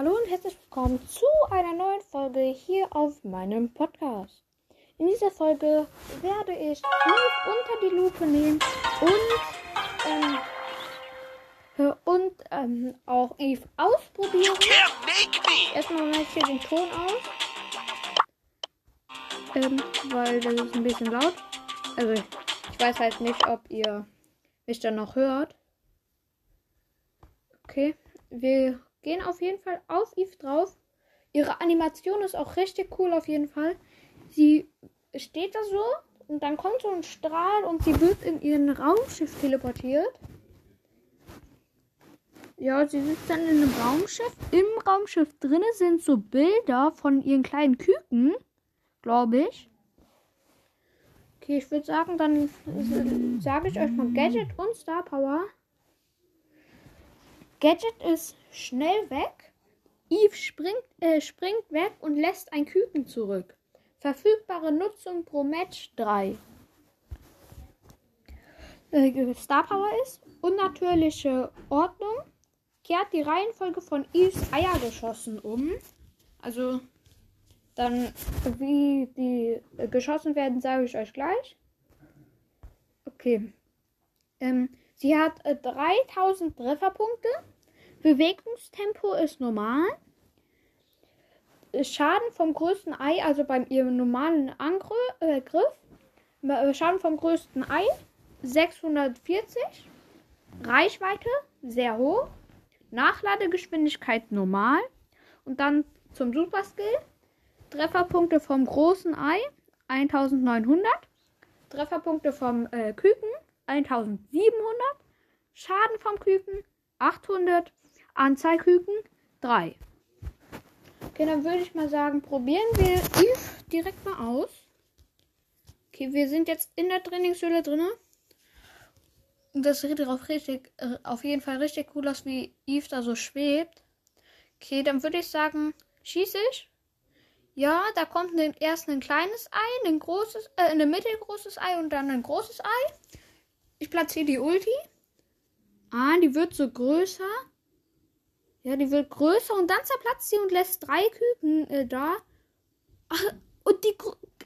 Hallo und herzlich willkommen zu einer neuen Folge hier auf meinem Podcast. In dieser Folge werde ich Eve unter die Lupe nehmen und, ähm, und ähm, auch Eve ausprobieren. Erstmal mache ich hier den Ton aus, ähm, weil das ist ein bisschen laut. Also ich, ich weiß halt nicht, ob ihr mich dann noch hört. Okay, wir gehen auf jeden Fall auf Eve drauf. Ihre Animation ist auch richtig cool auf jeden Fall. Sie steht da so und dann kommt so ein Strahl und sie wird in ihren Raumschiff teleportiert. Ja, sie sitzt dann in einem Raumschiff. Im Raumschiff drinne sind so Bilder von ihren kleinen Küken, glaube ich. Okay, ich würde sagen, dann sage ich euch mal Gadget und Star Power. Gadget ist schnell weg. Eve springt, äh, springt weg und lässt ein Küken zurück. Verfügbare Nutzung pro Match 3. Äh, Star Power ist unnatürliche Ordnung. Kehrt die Reihenfolge von Eves Eiergeschossen um. Also dann, wie die äh, geschossen werden, sage ich euch gleich. Okay. Ähm, sie hat äh, 3000 Trefferpunkte. Bewegungstempo ist normal. Schaden vom größten Ei, also beim ihrem normalen Angriff, äh, Schaden vom größten Ei 640. Reichweite sehr hoch. Nachladegeschwindigkeit normal. Und dann zum Super Skill. Trefferpunkte vom großen Ei 1900. Trefferpunkte vom äh, Küken 1700. Schaden vom Küken 800. Anzahl Küken 3. Okay, dann würde ich mal sagen, probieren wir Eve direkt mal aus. Okay, wir sind jetzt in der Trainingshöhle drin. Und das sieht auf, richtig, äh, auf jeden Fall richtig cool aus, wie Eve da so schwebt. Okay, dann würde ich sagen, schieße ich. Ja, da kommt ein, erst ein kleines Ei, ein großes, äh, ein mittelgroßes Ei und dann ein großes Ei. Ich platziere die Ulti. Ah, die wird so größer. Ja, die wird größer und dann zerplatzt sie und lässt drei Küken äh, da. Ach, und die.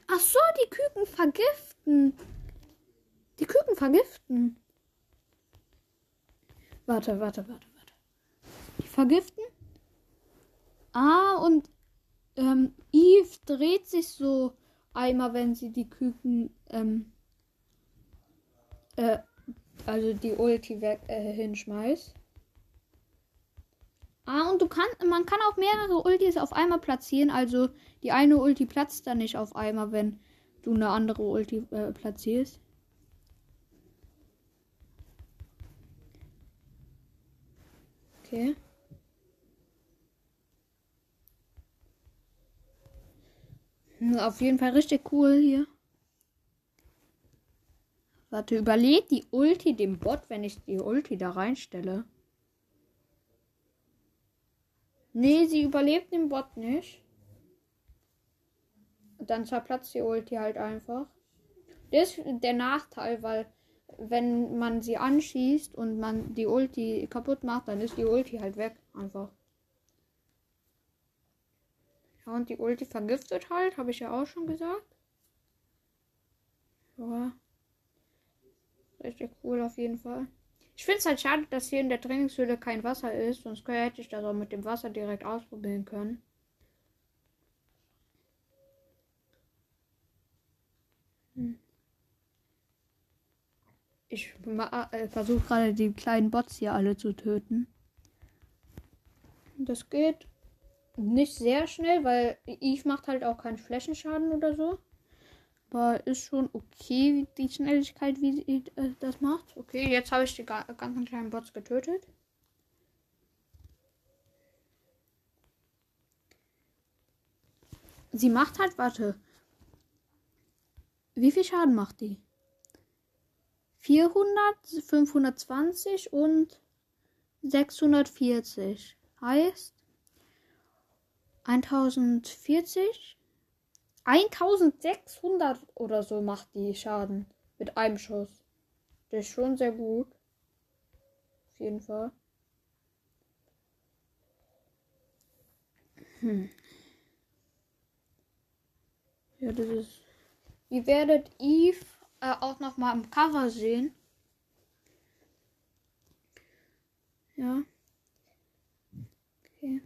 Ach so, die Küken vergiften. Die Küken vergiften. Warte, warte, warte, warte. Die vergiften? Ah, und ähm, Eve dreht sich so einmal, wenn sie die Küken, ähm, äh, also die Ulti weg, äh, hinschmeißt. Du kannst, man kann auch mehrere Ultis auf einmal platzieren. Also die eine Ulti platzt dann nicht auf einmal, wenn du eine andere Ulti äh, platzierst. Okay. Hm, auf jeden Fall richtig cool hier. Warte, überlegt die Ulti dem Bot, wenn ich die Ulti da reinstelle. Nee, sie überlebt den Bot nicht. Dann zerplatzt die Ulti halt einfach. Das ist der Nachteil, weil wenn man sie anschießt und man die Ulti kaputt macht, dann ist die Ulti halt weg. Einfach. Ja, und die Ulti vergiftet halt, habe ich ja auch schon gesagt. Ja. Richtig cool auf jeden Fall. Ich finde es halt schade, dass hier in der Trainingshöhle kein Wasser ist, sonst hätte ich das auch mit dem Wasser direkt ausprobieren können. Ich äh, versuche gerade die kleinen Bots hier alle zu töten. Das geht nicht sehr schnell, weil Eve macht halt auch keinen Flächenschaden oder so. Aber ist schon okay, die Schnelligkeit, wie sie äh, das macht. Okay, jetzt habe ich die ganzen kleinen Bots getötet. Sie macht halt, warte. Wie viel Schaden macht die? 400, 520 und 640. Heißt 1040 1600 oder so macht die Schaden mit einem Schuss. Das ist schon sehr gut. Auf jeden Fall. Hm. Ja, das ist. Ihr werdet Eve äh, auch noch mal im Cover sehen. Ja. Okay.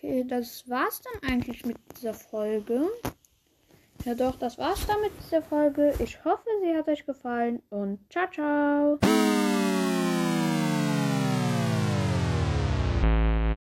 Okay, das war's dann eigentlich mit dieser Folge. Ja doch, das war's dann mit dieser Folge. Ich hoffe, sie hat euch gefallen und ciao, ciao.